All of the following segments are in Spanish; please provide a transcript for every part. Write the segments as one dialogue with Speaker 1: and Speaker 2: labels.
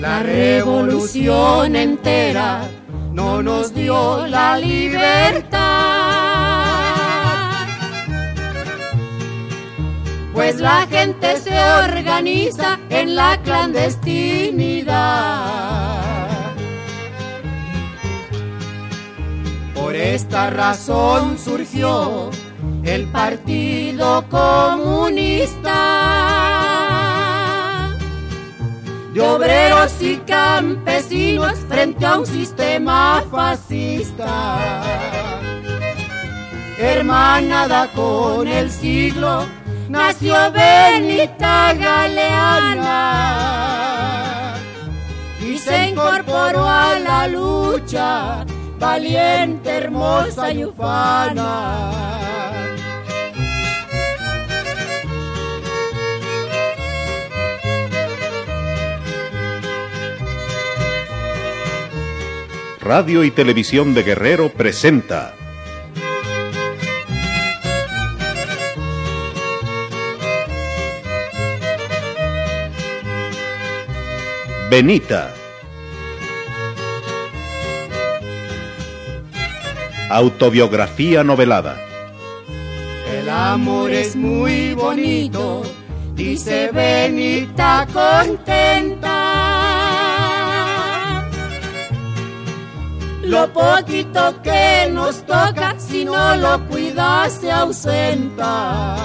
Speaker 1: La revolución entera no nos dio la libertad. Pues la gente se organiza en la clandestinidad. Por esta razón surgió el Partido Comunista de obreros y campesinos frente a un sistema fascista. Hermanada con el siglo, nació Benita Galeana y se incorporó a la lucha, valiente, hermosa y ufana.
Speaker 2: Radio y Televisión de Guerrero presenta Benita. Autobiografía novelada.
Speaker 1: El amor es muy bonito, dice Benita contenta. Lo poquito que nos toca, si no lo cuidas, se ausenta.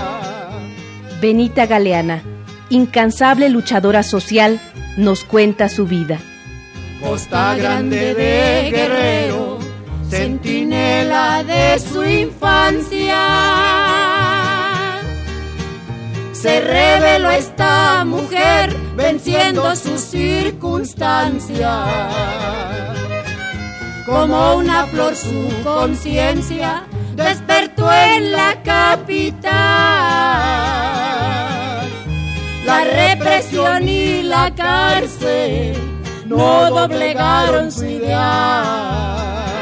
Speaker 3: Benita Galeana, incansable luchadora social, nos cuenta su vida.
Speaker 1: Costa Grande de Guerrero, centinela de su infancia. Se reveló esta mujer venciendo sus circunstancias. Como una flor su conciencia despertó en la capital. La represión y la cárcel no doblegaron su ideal.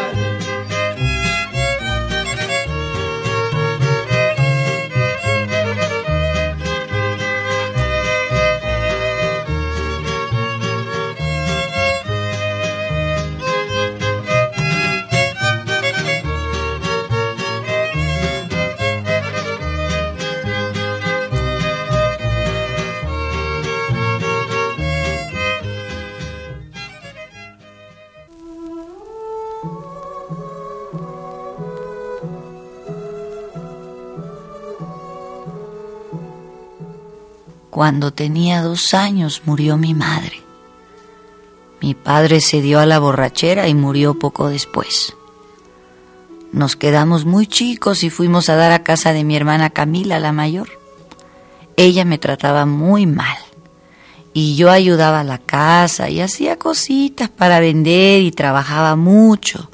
Speaker 4: Cuando tenía dos años murió mi madre. Mi padre se dio a la borrachera y murió poco después. Nos quedamos muy chicos y fuimos a dar a casa de mi hermana Camila, la mayor. Ella me trataba muy mal y yo ayudaba a la casa y hacía cositas para vender y trabajaba mucho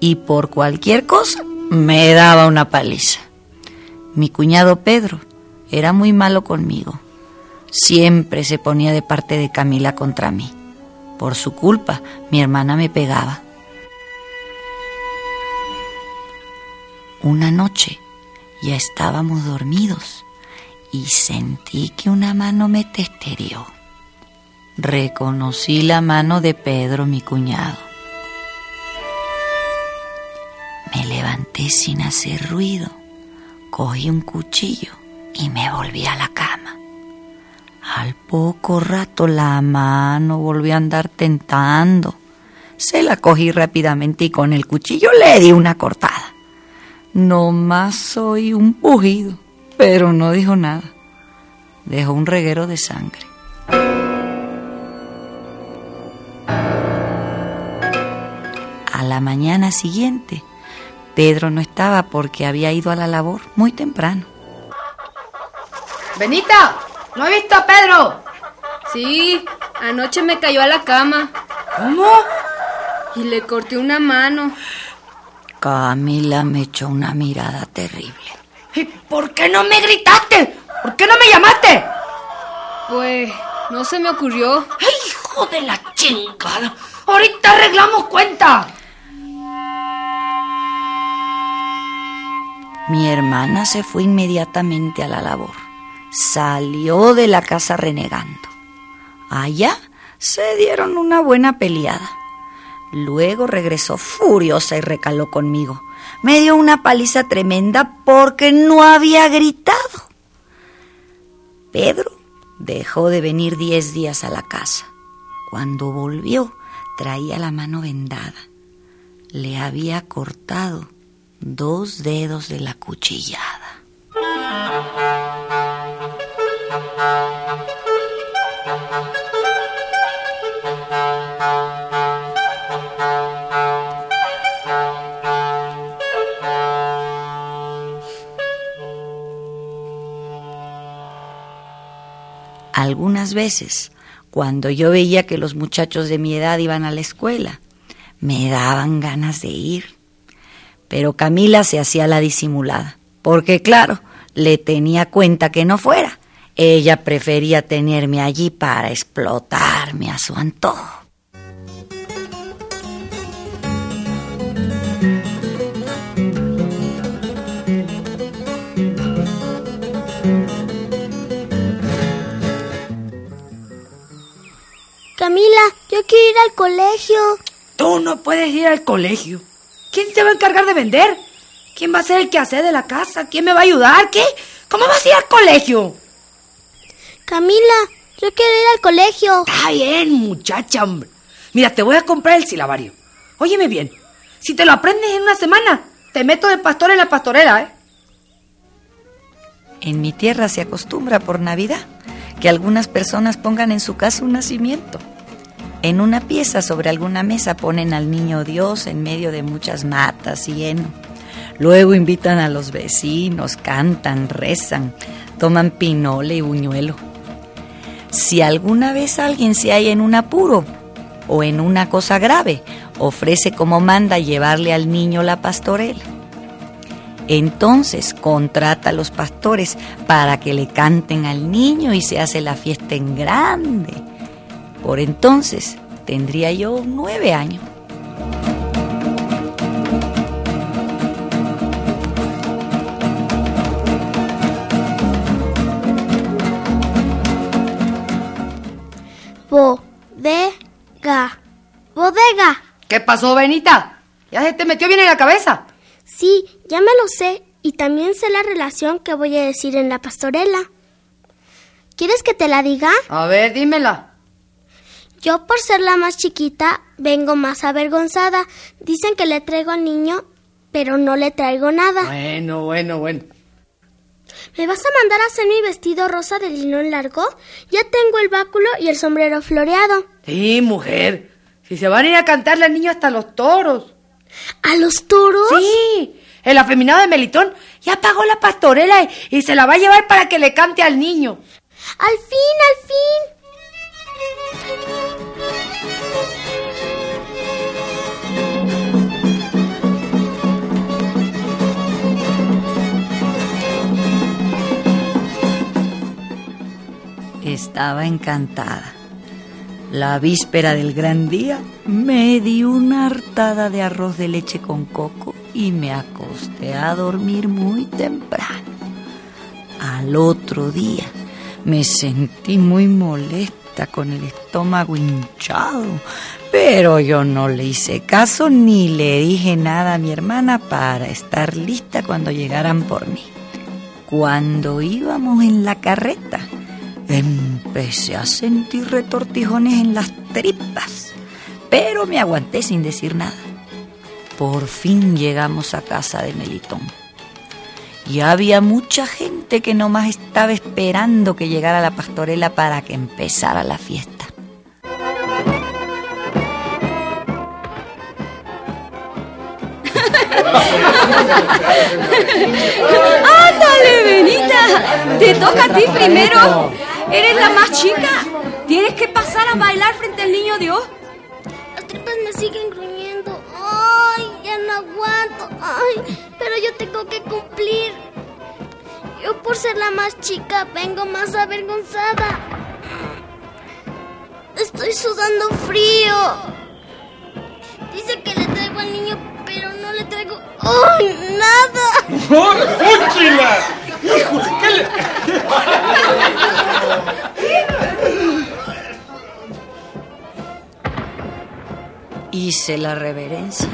Speaker 4: y por cualquier cosa me daba una paliza. Mi cuñado Pedro era muy malo conmigo Siempre se ponía de parte de Camila contra mí. Por su culpa, mi hermana me pegaba. Una noche ya estábamos dormidos y sentí que una mano me testerió. Reconocí la mano de Pedro, mi cuñado. Me levanté sin hacer ruido, cogí un cuchillo y me volví a la cama. Al poco rato la mano volvió a andar tentando. Se la cogí rápidamente y con el cuchillo le di una cortada. No más oí un pujido, pero no dijo nada. Dejó un reguero de sangre. A la mañana siguiente, Pedro no estaba porque había ido a la labor muy temprano.
Speaker 5: Benita, ¿no he visto a Pedro? Sí, anoche me cayó a la cama.
Speaker 6: ¿Cómo?
Speaker 5: Y le corté una mano.
Speaker 4: Camila me echó una mirada terrible.
Speaker 6: ¿Y por qué no me gritaste? ¿Por qué no me llamaste?
Speaker 5: Pues no se me ocurrió.
Speaker 6: ¡Ay, hijo de la chingada! Ahorita arreglamos cuenta.
Speaker 4: Mi hermana se fue inmediatamente a la labor. Salió de la casa renegando. Allá Se dieron una buena peleada. Luego regresó furiosa y recaló conmigo. Me dio una paliza tremenda porque no había gritado. Pedro dejó de venir diez días a la casa. Cuando volvió, traía la mano vendada. Le había cortado dos dedos de la cuchillada. Algunas veces, cuando yo veía que los muchachos de mi edad iban a la escuela, me daban ganas de ir. Pero Camila se hacía la disimulada, porque claro, le tenía cuenta que no fuera. Ella prefería tenerme allí para explotarme a su antojo.
Speaker 7: Camila, yo quiero ir al colegio.
Speaker 6: Tú no puedes ir al colegio. ¿Quién se va a encargar de vender? ¿Quién va a ser el que hace de la casa? ¿Quién me va a ayudar? ¿Qué? ¿Cómo vas a ir al colegio?
Speaker 7: Camila, yo quiero ir al colegio.
Speaker 6: Está bien, muchacha, hombre. Mira, te voy a comprar el silabario. Óyeme bien, si te lo aprendes en una semana, te meto de pastor en la pastorela, ¿eh?
Speaker 4: En mi tierra se acostumbra por Navidad que algunas personas pongan en su casa un nacimiento. En una pieza sobre alguna mesa ponen al niño Dios en medio de muchas matas y heno. Luego invitan a los vecinos, cantan, rezan, toman pinole y buñuelo. Si alguna vez alguien se halla en un apuro o en una cosa grave, ofrece como manda llevarle al niño la pastorela. Entonces contrata a los pastores para que le canten al niño y se hace la fiesta en grande. Por entonces tendría yo nueve años.
Speaker 7: Bodega. Bodega.
Speaker 6: ¿Qué pasó, Benita? ¿Ya se te metió bien en la cabeza?
Speaker 7: Sí, ya me lo sé. Y también sé la relación que voy a decir en la pastorela. ¿Quieres que te la diga?
Speaker 6: A ver, dímela.
Speaker 7: Yo por ser la más chiquita vengo más avergonzada. Dicen que le traigo al niño, pero no le traigo nada.
Speaker 6: Bueno, bueno, bueno.
Speaker 7: ¿Me vas a mandar a hacer mi vestido rosa de lino largo? Ya tengo el báculo y el sombrero floreado.
Speaker 6: Sí, mujer. Si se van a ir a cantarle al niño hasta los toros.
Speaker 7: ¿A los toros?
Speaker 6: Sí. El afeminado de Melitón ya pagó la pastorela y, y se la va a llevar para que le cante al niño.
Speaker 7: Al fin, al fin.
Speaker 4: Estaba encantada. La víspera del gran día me di una hartada de arroz de leche con coco y me acosté a dormir muy temprano. Al otro día me sentí muy molesta con el estómago hinchado, pero yo no le hice caso ni le dije nada a mi hermana para estar lista cuando llegaran por mí. Cuando íbamos en la carreta, empecé a sentir retortijones en las tripas, pero me aguanté sin decir nada. Por fin llegamos a casa de Melitón. Y había mucha gente que nomás estaba esperando que llegara la pastorela para que empezara la fiesta.
Speaker 5: ¡Ándale, Benita! Te toca a ti primero. Eres la más chica. Tienes que pasar a bailar frente al niño Dios.
Speaker 7: Las tripas me siguen gruñendo. Ay, ya no aguanto. Ay, pero yo tengo que cumplir. Yo por ser la más chica vengo más avergonzada. Estoy sudando frío. Dice que le traigo al niño, pero no le traigo... ¡Ay, nada!
Speaker 8: ¡Fúchila! ¡Híjole, qué le...
Speaker 4: Hice la reverencia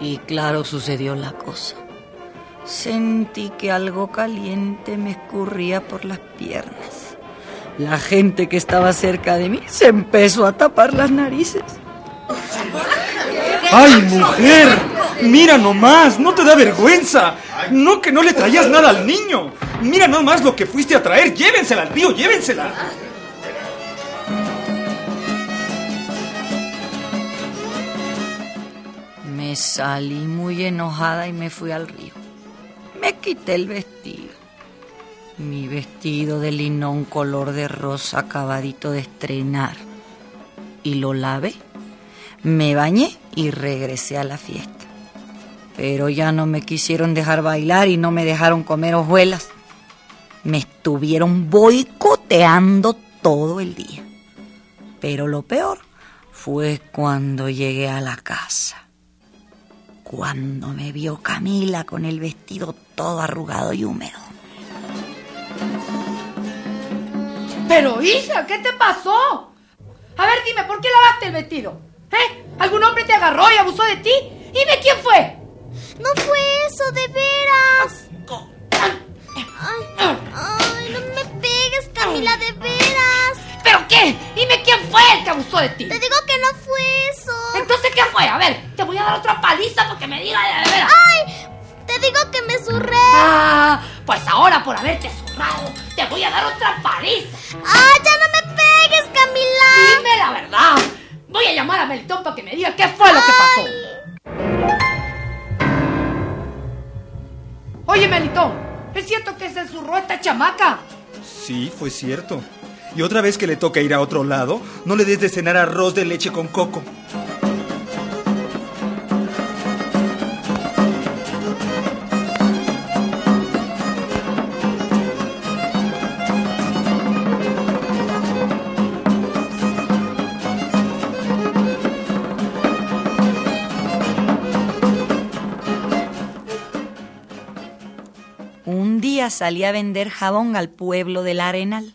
Speaker 4: y claro sucedió la cosa. Sentí que algo caliente me escurría por las piernas. La gente que estaba cerca de mí se empezó a tapar las narices.
Speaker 8: ¡Ay, mujer! Mira nomás, no te da vergüenza. No que no le traías nada al niño. Mira nomás lo que fuiste a traer. Llévensela al tío, llévensela.
Speaker 4: Me salí muy enojada y me fui al río. Me quité el vestido. Mi vestido de linón color de rosa acabadito de estrenar. Y lo lavé. Me bañé y regresé a la fiesta. Pero ya no me quisieron dejar bailar y no me dejaron comer hojuelas. Me estuvieron boicoteando todo el día. Pero lo peor fue cuando llegué a la casa. Cuando me vio Camila con el vestido todo arrugado y húmedo.
Speaker 6: Pero hija, ¿qué te pasó? A ver, dime, ¿por qué lavaste el vestido? ¿Eh? ¿Algún hombre te agarró y abusó de ti? Dime quién fue.
Speaker 7: No fue eso, de veras. Ay, ay, no me pegues, Camila, de veras.
Speaker 6: ¿Pero qué? Dime quién fue el que abusó de ti.
Speaker 7: Te digo que no fue eso.
Speaker 6: Entonces, ¿qué fue? A ver, te voy a dar otra paliza porque me diga de veras.
Speaker 7: Ay, te digo que me zurré.
Speaker 6: Ah, pues ahora por haberte zurrado, te voy a dar otra paliza.
Speaker 7: Ah, ya no me pegues, Camila.
Speaker 6: Dime la verdad. Voy a llamar a Melitón para que me diga qué fue lo que pasó. Oye, Melitón, ¿es cierto que se zurró esta chamaca?
Speaker 8: Sí, fue cierto. Y otra vez que le toca ir a otro lado, no le des de cenar arroz de leche con coco.
Speaker 4: Un día salí a vender jabón al pueblo del Arenal.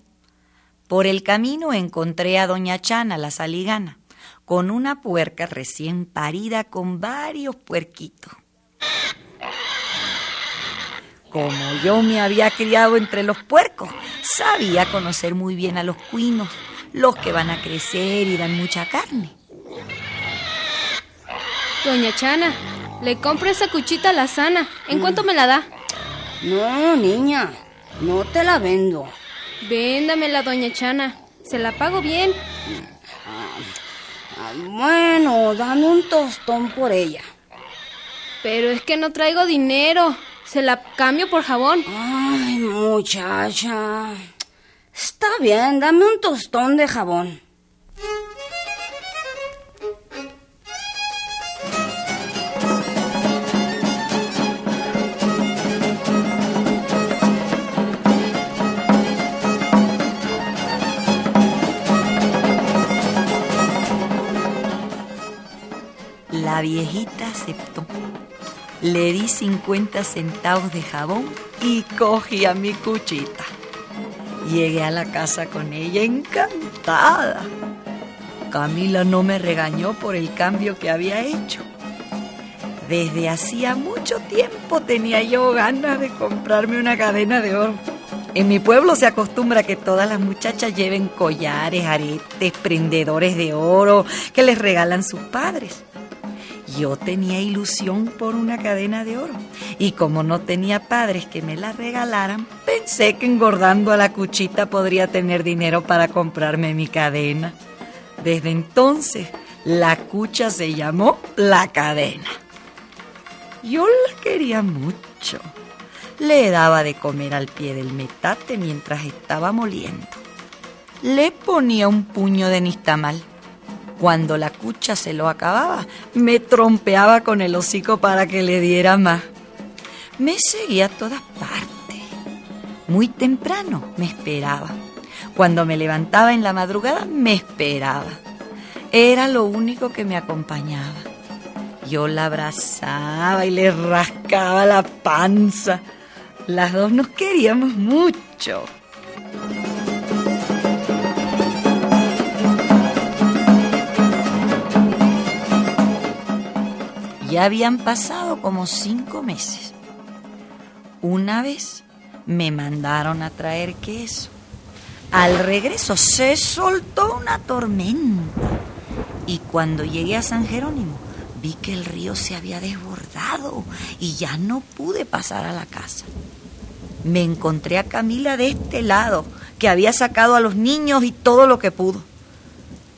Speaker 4: Por el camino encontré a doña Chana, la saligana, con una puerca recién parida con varios puerquitos. Como yo me había criado entre los puercos, sabía conocer muy bien a los cuinos, los que van a crecer y dan mucha carne.
Speaker 3: Doña Chana, le compro esa cuchita a la sana. ¿En cuánto me la da?
Speaker 9: No, niña, no te la vendo.
Speaker 3: Véndamela, doña Chana. Se la pago bien.
Speaker 9: Ah, bueno, dame un tostón por ella.
Speaker 3: Pero es que no traigo dinero. Se la cambio por jabón.
Speaker 9: Ay, muchacha. Está bien, dame un tostón de jabón.
Speaker 4: Viejita aceptó. Le di 50 centavos de jabón y cogí a mi cuchita. Llegué a la casa con ella encantada. Camila no me regañó por el cambio que había hecho. Desde hacía mucho tiempo tenía yo ganas de comprarme una cadena de oro. En mi pueblo se acostumbra que todas las muchachas lleven collares, aretes, prendedores de oro que les regalan sus padres. Yo tenía ilusión por una cadena de oro y como no tenía padres que me la regalaran, pensé que engordando a la cuchita podría tener dinero para comprarme mi cadena. Desde entonces, la cucha se llamó la cadena. Yo la quería mucho. Le daba de comer al pie del metate mientras estaba moliendo. Le ponía un puño de nistamal. Cuando la cucha se lo acababa, me trompeaba con el hocico para que le diera más. Me seguía a todas partes. Muy temprano me esperaba. Cuando me levantaba en la madrugada, me esperaba. Era lo único que me acompañaba. Yo la abrazaba y le rascaba la panza. Las dos nos queríamos mucho. Ya habían pasado como cinco meses. Una vez me mandaron a traer queso. Al regreso se soltó una tormenta. Y cuando llegué a San Jerónimo, vi que el río se había desbordado y ya no pude pasar a la casa. Me encontré a Camila de este lado, que había sacado a los niños y todo lo que pudo.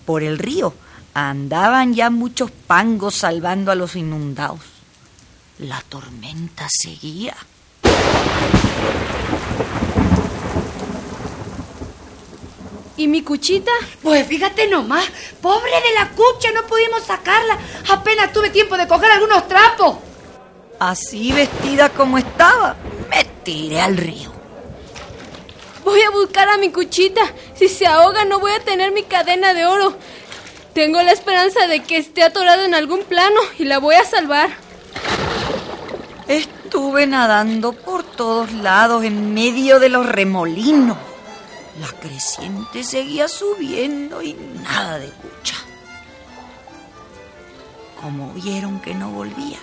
Speaker 4: Por el río andaban ya muchos pangos salvando a los inundados. La tormenta seguía.
Speaker 3: ¿Y mi cuchita?
Speaker 6: Pues fíjate nomás, pobre de la cucha, no pudimos sacarla. Apenas tuve tiempo de coger algunos trapos.
Speaker 4: Así vestida como estaba, me tiré al río.
Speaker 3: Voy a buscar a mi cuchita. Si se ahoga no voy a tener mi cadena de oro. Tengo la esperanza de que esté atorada en algún plano y la voy a salvar.
Speaker 4: Estuve nadando por todos lados en medio de los remolinos. La creciente seguía subiendo y nada de cucha. Como vieron que no volvía,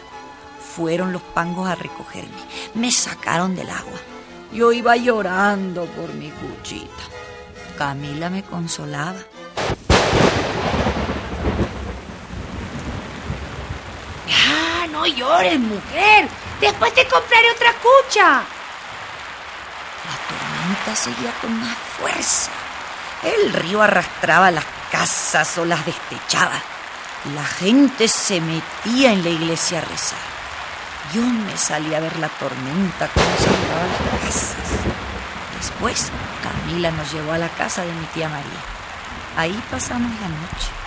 Speaker 4: fueron los pangos a recogerme. Me sacaron del agua. Yo iba llorando por mi cuchita. Camila me consolaba.
Speaker 6: Ah, no llores, mujer. Después te compraré otra cucha.
Speaker 4: La tormenta seguía con más fuerza. El río arrastraba las casas o las destechaba. La gente se metía en la iglesia a rezar. Yo me salí a ver la tormenta cómo se las casas. Después, Camila nos llevó a la casa de mi tía María. Ahí pasamos la noche.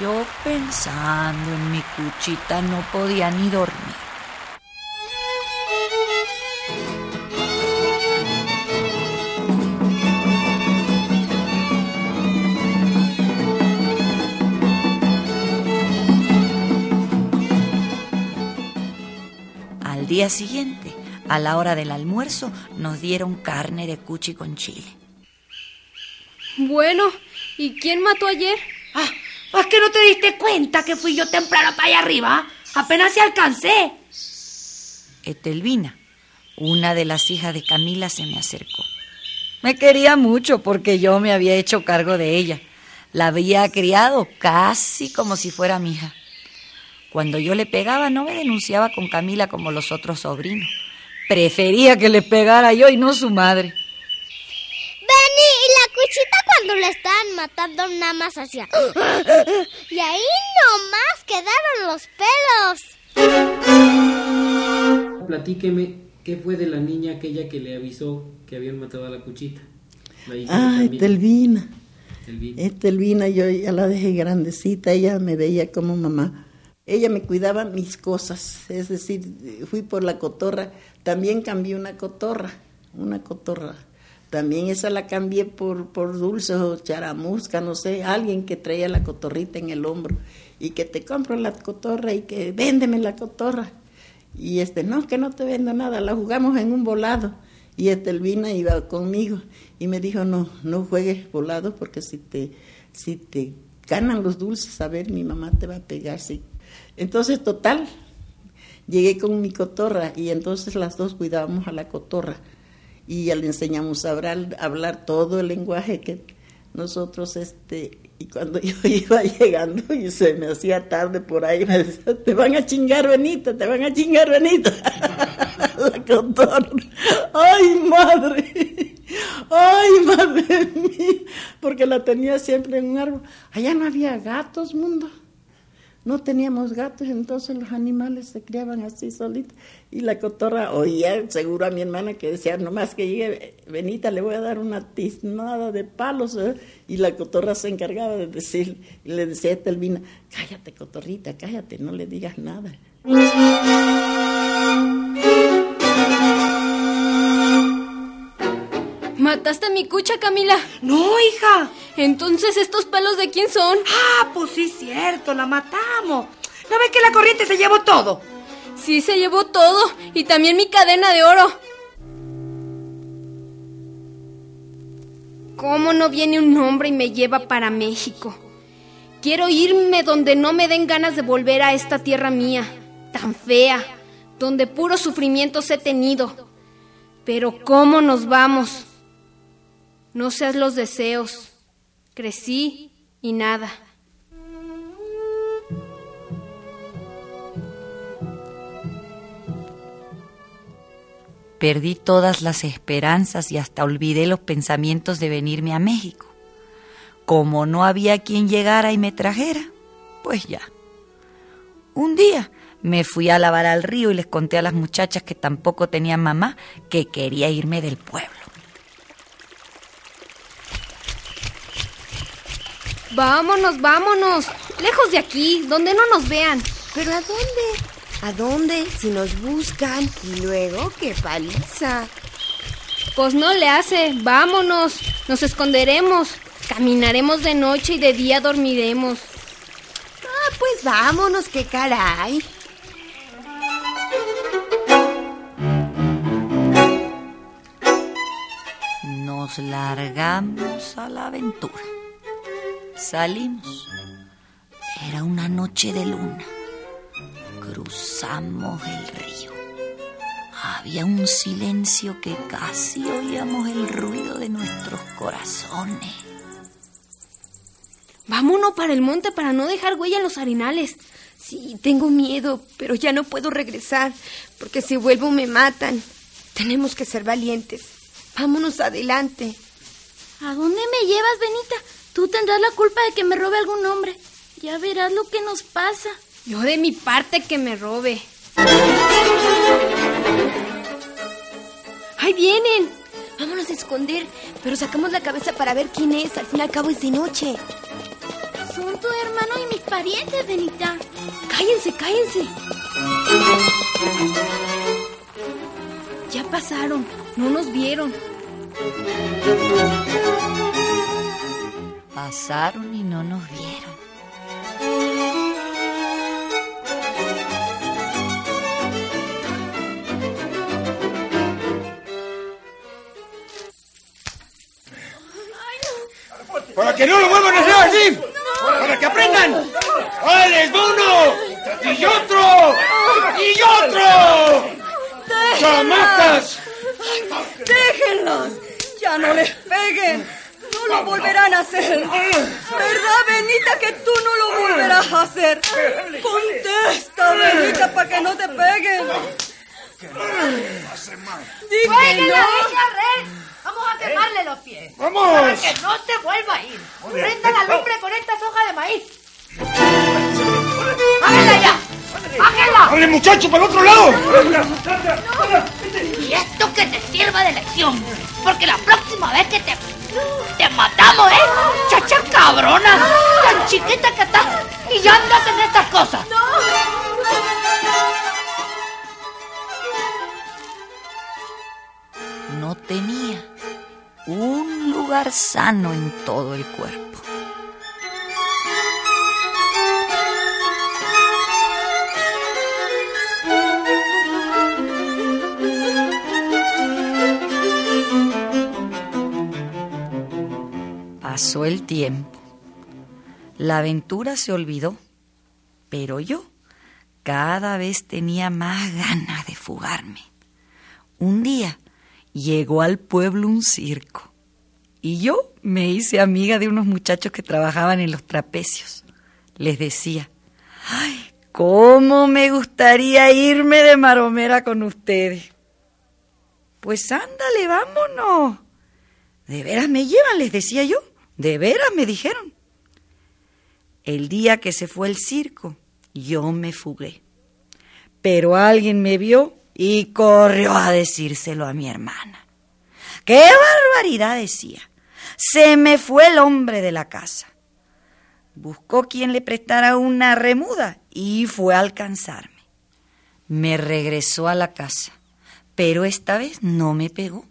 Speaker 4: Yo pensando en mi cuchita no podía ni dormir. Al día siguiente, a la hora del almuerzo, nos dieron carne de cuchi con chile.
Speaker 3: Bueno, ¿y quién mató ayer?
Speaker 6: Ah, ¿es que no te diste cuenta que fui yo temprano para allá arriba? Apenas se alcancé.
Speaker 4: Etelvina, una de las hijas de Camila, se me acercó. Me quería mucho porque yo me había hecho cargo de ella. La había criado casi como si fuera mi hija. Cuando yo le pegaba no me denunciaba con Camila como los otros sobrinos. Prefería que le pegara yo y no su madre.
Speaker 7: Benny, y la cuchita cuando la estaban matando nada más hacía... y ahí nomás quedaron los pelos.
Speaker 10: Platíqueme qué fue de la niña aquella que le avisó que habían matado a la cuchita. La hija
Speaker 11: Ay. Telvina. Eh, Telvina, yo ya la dejé grandecita, ella me veía como mamá. Ella me cuidaba mis cosas, es decir, fui por la cotorra, también cambié una cotorra, una cotorra. También esa la cambié por, por dulce o charamusca, no sé, alguien que traía la cotorrita en el hombro y que te compro la cotorra y que véndeme la cotorra. Y este, no, que no te vendo nada, la jugamos en un volado. Y Estelvina iba conmigo y me dijo, no, no juegues volado porque si te, si te ganan los dulces, a ver, mi mamá te va a pegar. Sí. Entonces, total, llegué con mi cotorra y entonces las dos cuidábamos a la cotorra y ya le enseñamos a hablar, todo el lenguaje que nosotros, este, y cuando yo iba llegando y se me hacía tarde por ahí, me decía, te van a chingar Benita, te van a chingar Benita. la cotorra. Ay, madre. Ay, madre mía. Porque la tenía siempre en un árbol. Allá no había gatos, mundo. No teníamos gatos, entonces los animales se criaban así solitos. Y la cotorra oía seguro a mi hermana que decía, nomás que llegue Benita, le voy a dar una tiznada de palos. ¿eh? Y la cotorra se encargaba de decir, y le decía a Telvina, cállate, cotorrita, cállate, no le digas nada.
Speaker 3: ¿Mataste a mi cucha, Camila?
Speaker 6: No, hija.
Speaker 3: Entonces, ¿estos pelos de quién son?
Speaker 6: Ah, pues sí, cierto, la matamos. ¿No ves que la corriente se llevó todo?
Speaker 3: Sí, se llevó todo. Y también mi cadena de oro. ¿Cómo no viene un hombre y me lleva para México? Quiero irme donde no me den ganas de volver a esta tierra mía. tan fea, donde puros sufrimientos he tenido. Pero ¿cómo nos vamos? No seas los deseos. Crecí y nada.
Speaker 4: Perdí todas las esperanzas y hasta olvidé los pensamientos de venirme a México. Como no había quien llegara y me trajera, pues ya. Un día me fui a lavar al río y les conté a las muchachas que tampoco tenían mamá que quería irme del pueblo.
Speaker 3: Vámonos, vámonos. Lejos de aquí, donde no nos vean.
Speaker 12: ¿Pero a dónde? ¿A dónde? Si nos buscan. Y luego, qué paliza.
Speaker 3: Pues no le hace. Vámonos. Nos esconderemos. Caminaremos de noche y de día dormiremos.
Speaker 12: Ah, pues vámonos, qué caray.
Speaker 4: Nos largamos a la aventura. Salimos. Era una noche de luna. Cruzamos el río. Había un silencio que casi oíamos el ruido de nuestros corazones.
Speaker 3: Vámonos para el monte para no dejar huella en los arenales.
Speaker 12: Sí, tengo miedo, pero ya no puedo regresar, porque si vuelvo me matan. Tenemos que ser valientes. Vámonos adelante.
Speaker 7: ¿A dónde me llevas, Benita? Tú tendrás la culpa de que me robe algún hombre. Ya verás lo que nos pasa.
Speaker 3: Yo de mi parte que me robe.
Speaker 12: ¡Ahí vienen! Vámonos a esconder, pero sacamos la cabeza para ver quién es. Al fin y al cabo es de noche.
Speaker 7: Son tu hermano y mis parientes, Benita.
Speaker 12: Cállense, cállense.
Speaker 3: Ya pasaron, no nos vieron.
Speaker 4: Pasaron y no nos vieron.
Speaker 13: ¡Para que no lo vuelvan a hacer así! ¡Para que aprendan! ¡Alex, uno! ¡Y otro! ¡Y otro! ¡Chamacas!
Speaker 14: ¡Déjenlos! ¡Ya no les peguen! ¡No lo volverán a hacer! ¿Verdad, Benita, que tú no lo volverás a hacer? Contesta, Benita, para que no te peguen. Que
Speaker 6: ¡Jueguen la
Speaker 14: no.
Speaker 6: rey! Vamos a quemarle los pies.
Speaker 13: ¡Vamos!
Speaker 6: Para que no se vuelva a ir. Prendan la lumbre con estas hojas de maíz. ¡Bájenla ya! ¡Bájenla!
Speaker 13: ¡Dale, muchacho, para el otro lado!
Speaker 6: Y esto que te sirva de lección. Porque la próxima vez que te. Te matamos, ¿eh? Chacha cabrona. Tan chiquita que estás. Y ya andas en estas cosas.
Speaker 4: No tenía un lugar sano en todo el cuerpo. Pasó el tiempo. La aventura se olvidó, pero yo cada vez tenía más ganas de fugarme. Un día llegó al pueblo un circo y yo me hice amiga de unos muchachos que trabajaban en los trapecios. Les decía, ¡ay, cómo me gustaría irme de maromera con ustedes! Pues ándale, vámonos. ¿De veras me llevan? Les decía yo. ¿De veras? me dijeron. El día que se fue el circo, yo me fugué. Pero alguien me vio y corrió a decírselo a mi hermana. ¡Qué barbaridad! decía. Se me fue el hombre de la casa. Buscó quien le prestara una remuda y fue a alcanzarme. Me regresó a la casa, pero esta vez no me pegó.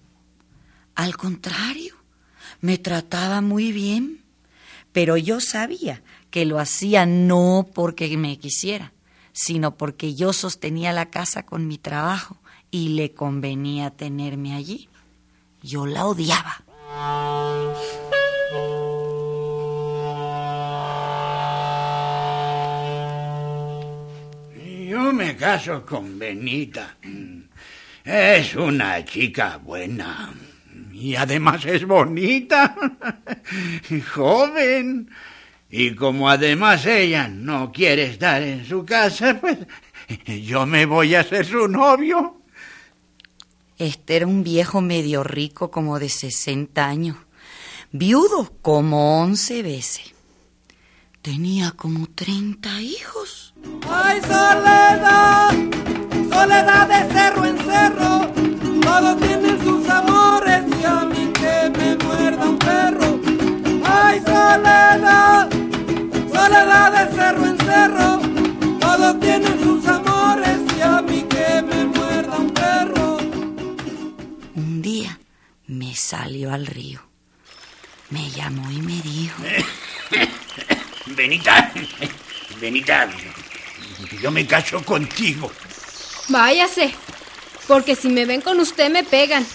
Speaker 4: Al contrario, me trataba muy bien, pero yo sabía que lo hacía no porque me quisiera, sino porque yo sostenía la casa con mi trabajo y le convenía tenerme allí. Yo la odiaba.
Speaker 13: Yo me
Speaker 15: caso con Benita. Es una chica buena. Y además es bonita. Joven. Y como además ella no quiere estar en su casa, pues yo me voy a ser su novio.
Speaker 4: Este era un viejo medio rico como de 60 años, viudo como 11 veces. Tenía como 30 hijos.
Speaker 16: ¡Ay, soledad! Soledad de cerro en cerro. Todos tienen sus amores ¡Ay, soledad! Soledad de cerro en cerro. Todos tienen sus amores y a mí que me muerda un perro.
Speaker 4: Un día me salió al río. Me llamó y me dijo...
Speaker 15: Benita, Benita, yo me caso contigo.
Speaker 3: Váyase, porque si me ven con usted me pegan.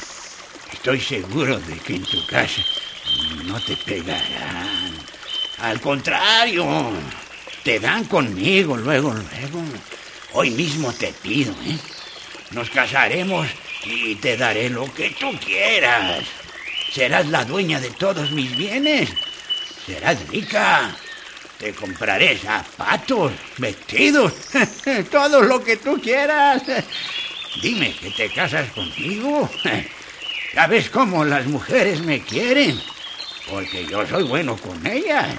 Speaker 15: Estoy seguro de que en tu casa no te pegarán. Al contrario, te dan conmigo luego, luego. Hoy mismo te pido, ¿eh? Nos casaremos y te daré lo que tú quieras. Serás la dueña de todos mis bienes. Serás rica. Te compraré zapatos, vestidos, todo lo que tú quieras. Dime que te casas conmigo. ¿Sabes cómo las mujeres me quieren? Porque yo soy bueno con ellas.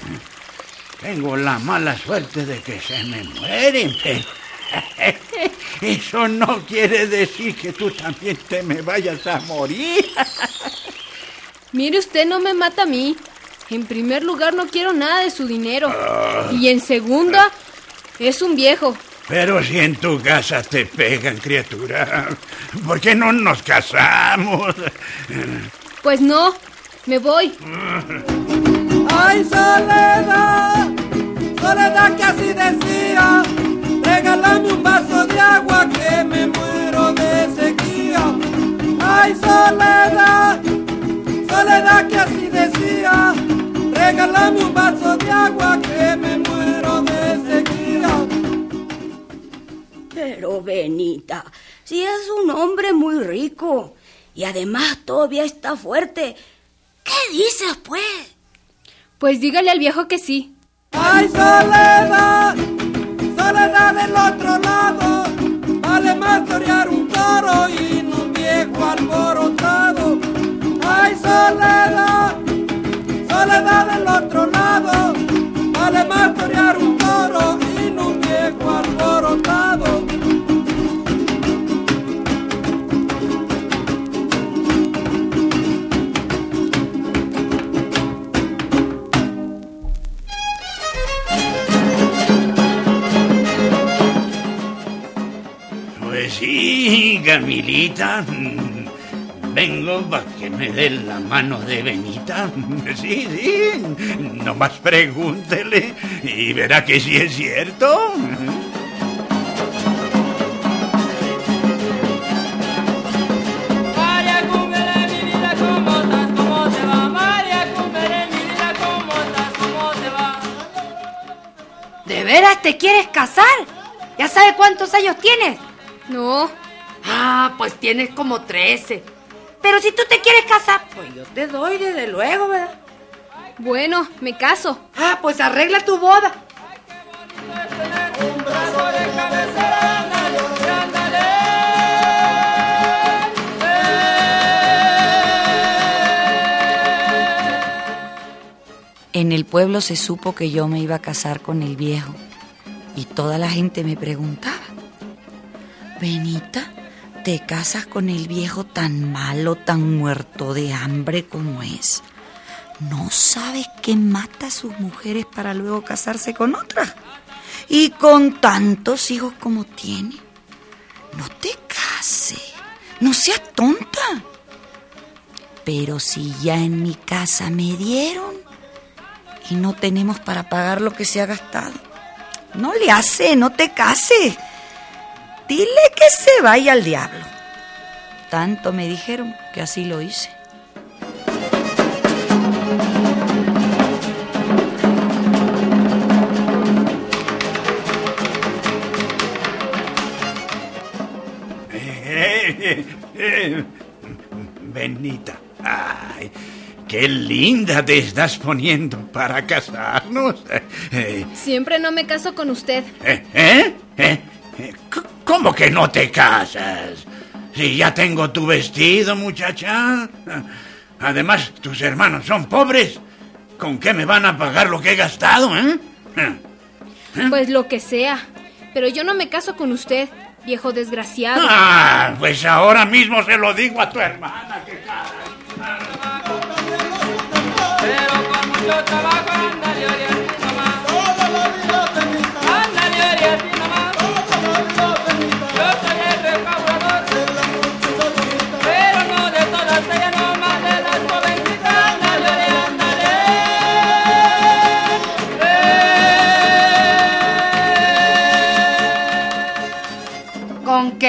Speaker 15: Tengo la mala suerte de que se me mueren, pero eso no quiere decir que tú también te me vayas a morir.
Speaker 3: Mire, usted no me mata a mí. En primer lugar, no quiero nada de su dinero. Y en segunda, es un viejo.
Speaker 15: Pero si en tu casa te pegan, criatura, ¿por qué no nos casamos?
Speaker 3: Pues no, me voy.
Speaker 16: ¡Ay, soledad! Soledad que así decía. Regálame un vaso de agua que me muero de sequía. ¡Ay, soledad! Soledad que así decía. Regálame un vaso de agua que me muero de sequía.
Speaker 9: Pero Benita, si es un hombre muy rico y además todavía está fuerte, ¿qué dices pues?
Speaker 3: Pues dígale al viejo que sí.
Speaker 16: ¡Ay, soledad! Soledad del otro lado. Vale más torear un toro y no un viejo alborotado. ¡Ay, soledad! Soledad del otro lado. Vale más torear un toro
Speaker 15: Camilita. Vengo para que me dé la mano de Benita. Sí, sí. Nomás pregúntele y verá que sí es cierto.
Speaker 1: María Cumbere, mi vida, ¿cómo estás? ¿Cómo te va? María Cumbere, mi vida, ¿cómo estás? ¿Cómo te va?
Speaker 5: ¿De veras te quieres casar? ¿Ya sabes cuántos años tienes?
Speaker 3: No.
Speaker 5: Ah, pues tienes como 13. Pero si tú te quieres casar, pues yo te doy desde luego, ¿verdad?
Speaker 3: Bueno, me caso.
Speaker 5: Ah, pues arregla tu boda.
Speaker 1: Un brazo de cabecera, ándale, ándale.
Speaker 4: En el pueblo se supo que yo me iba a casar con el viejo y toda la gente me preguntaba, Benita, ¿te casas con el viejo tan malo, tan muerto de hambre como es? ¿No sabes que mata a sus mujeres para luego casarse con otras? Y con tantos hijos como tiene. No te cases, no seas tonta. Pero si ya en mi casa me dieron y no tenemos para pagar lo que se ha gastado, no le hace, no te cases dile que se vaya al diablo. Tanto me dijeron que así lo hice.
Speaker 15: Benita, ay, qué linda te estás poniendo para casarnos.
Speaker 3: Siempre no me caso con usted.
Speaker 15: ¿Eh? ¿Eh? ¿Eh? eh eh, ¿Cómo que no te casas? Si ya tengo tu vestido, muchacha. Además, tus hermanos son pobres. ¿Con qué me van a pagar lo que he gastado, eh?
Speaker 3: Pues lo que sea. Pero yo no me caso con usted, viejo desgraciado.
Speaker 15: Ah, pues ahora mismo se lo digo a tu hermana. que
Speaker 1: Pero con mucho trabajo,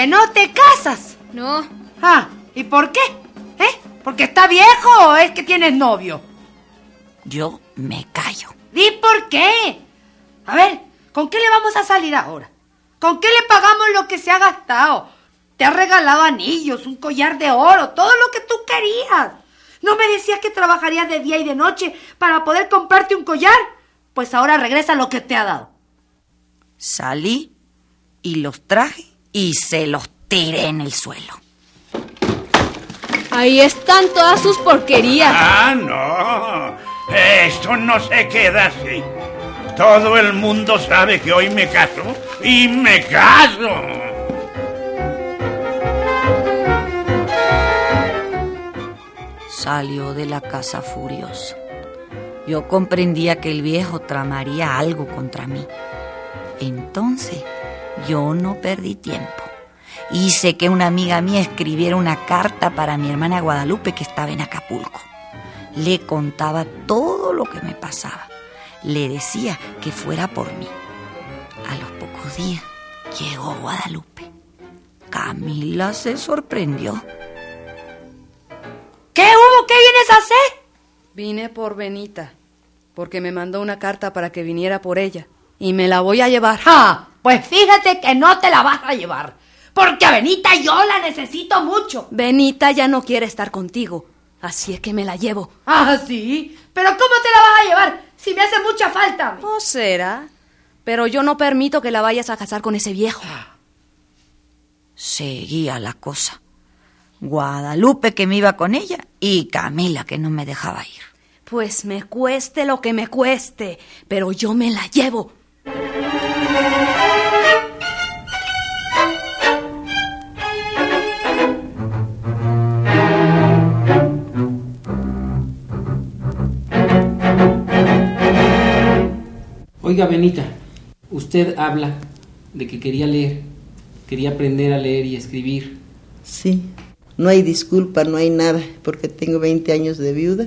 Speaker 6: que no te casas?
Speaker 3: No.
Speaker 6: Ah, ¿y por qué? ¿Eh? ¿Porque está viejo o es que tienes novio?
Speaker 4: Yo me callo.
Speaker 6: ¿Y por qué? A ver, ¿con qué le vamos a salir ahora? ¿Con qué le pagamos lo que se ha gastado? Te ha regalado anillos, un collar de oro, todo lo que tú querías. ¿No me decías que trabajarías de día y de noche para poder comprarte un collar? Pues ahora regresa lo que te ha dado.
Speaker 4: Salí y los traje y se los tiré en el suelo.
Speaker 3: Ahí están todas sus porquerías.
Speaker 15: Ah, no. Esto no se queda así. Todo el mundo sabe que hoy me caso y me caso.
Speaker 4: Salió de la casa furioso. Yo comprendía que el viejo tramaría algo contra mí. Entonces yo no perdí tiempo. Hice que una amiga mía escribiera una carta para mi hermana Guadalupe que estaba en Acapulco. Le contaba todo lo que me pasaba. Le decía que fuera por mí. A los pocos días llegó Guadalupe. Camila se sorprendió.
Speaker 6: ¿Qué hubo? ¿Qué vienes a hacer?
Speaker 14: Vine por Benita, porque me mandó una carta para que viniera por ella. Y me la voy a llevar.
Speaker 6: Ah, pues fíjate que no te la vas a llevar. Porque a Benita yo la necesito mucho.
Speaker 14: Benita ya no quiere estar contigo, así es que me la llevo.
Speaker 6: Ah, sí. Pero ¿cómo te la vas a llevar si me hace mucha falta?
Speaker 14: No será, pero yo no permito que la vayas a casar con ese viejo.
Speaker 4: Seguía la cosa. Guadalupe que me iba con ella y Camila que no me dejaba ir.
Speaker 14: Pues me cueste lo que me cueste, pero yo me la llevo.
Speaker 10: Oiga, Benita, usted habla de que quería leer, quería aprender a leer y escribir.
Speaker 11: Sí, no hay disculpa, no hay nada, porque tengo 20 años de viuda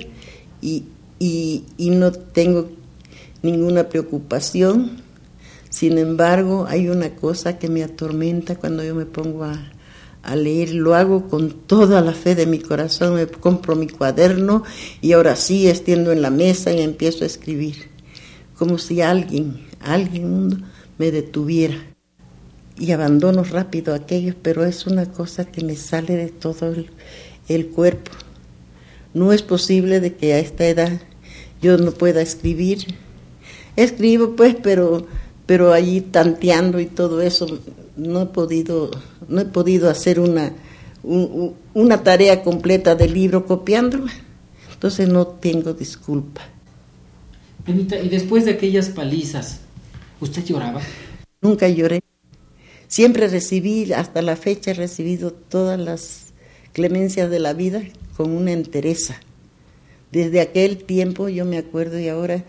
Speaker 11: y, y, y no tengo ninguna preocupación. Sin embargo, hay una cosa que me atormenta cuando yo me pongo a, a leer. Lo hago con toda la fe de mi corazón. Me compro mi cuaderno y ahora sí extiendo en la mesa y empiezo a escribir. Como si alguien, alguien mundo, me detuviera. Y abandono rápido aquello, pero es una cosa que me sale de todo el, cuerpo. No es posible de que a esta edad yo no pueda escribir. Escribo pues, pero pero allí tanteando y todo eso no he podido no he podido hacer una un- una tarea completa del libro copiándola. Entonces no tengo disculpa.
Speaker 10: Y después de aquellas palizas, ¿usted lloraba?
Speaker 11: Nunca lloré. Siempre recibí, hasta la fecha he recibido todas las clemencias de la vida con una entereza. Desde aquel tiempo yo me acuerdo y ahora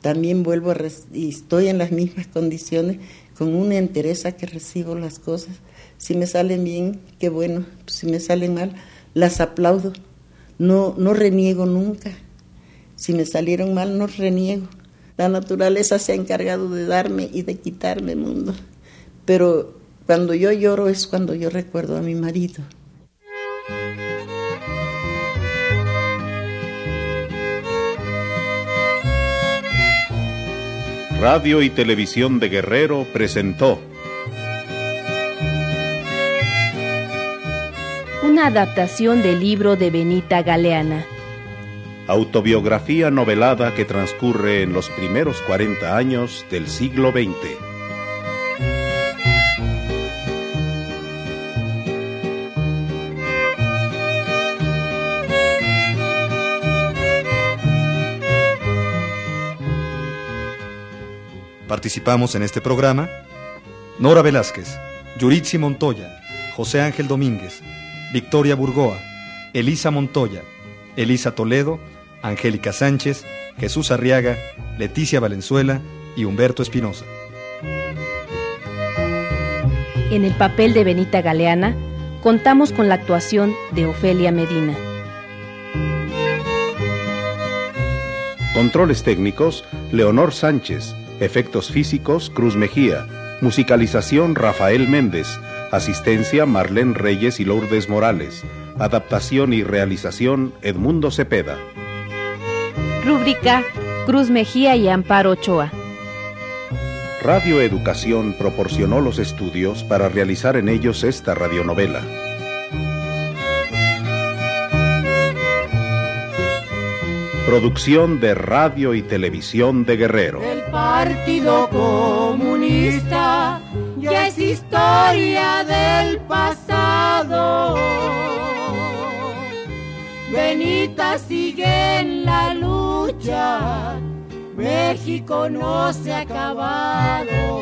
Speaker 11: también vuelvo a y estoy en las mismas condiciones con una entereza que recibo las cosas. Si me salen bien, qué bueno. Si me salen mal, las aplaudo. No, no reniego nunca. Si me salieron mal, no reniego. La naturaleza se ha encargado de darme y de quitarme mundo. Pero cuando yo lloro es cuando yo recuerdo a mi marido.
Speaker 2: Radio y Televisión de Guerrero presentó
Speaker 17: Una adaptación del libro de Benita Galeana.
Speaker 2: Autobiografía novelada que transcurre en los primeros 40 años del siglo XX.
Speaker 8: Participamos en este programa Nora Velázquez, Yuritsi Montoya, José Ángel Domínguez, Victoria Burgoa, Elisa Montoya, Elisa Toledo, Angélica Sánchez, Jesús Arriaga, Leticia Valenzuela y Humberto Espinosa.
Speaker 18: En el papel de Benita Galeana, contamos con la actuación de Ofelia Medina.
Speaker 2: Controles técnicos, Leonor Sánchez. Efectos físicos, Cruz Mejía. Musicalización, Rafael Méndez. Asistencia, Marlene Reyes y Lourdes Morales. Adaptación y realización, Edmundo Cepeda.
Speaker 18: Rúbrica Cruz Mejía y Amparo Ochoa.
Speaker 2: Radio Educación proporcionó los estudios para realizar en ellos esta radionovela. Producción de Radio y Televisión de Guerrero.
Speaker 1: El Partido Comunista ya es historia del pasado. Benita sigue en la lucha, México no se ha acabado.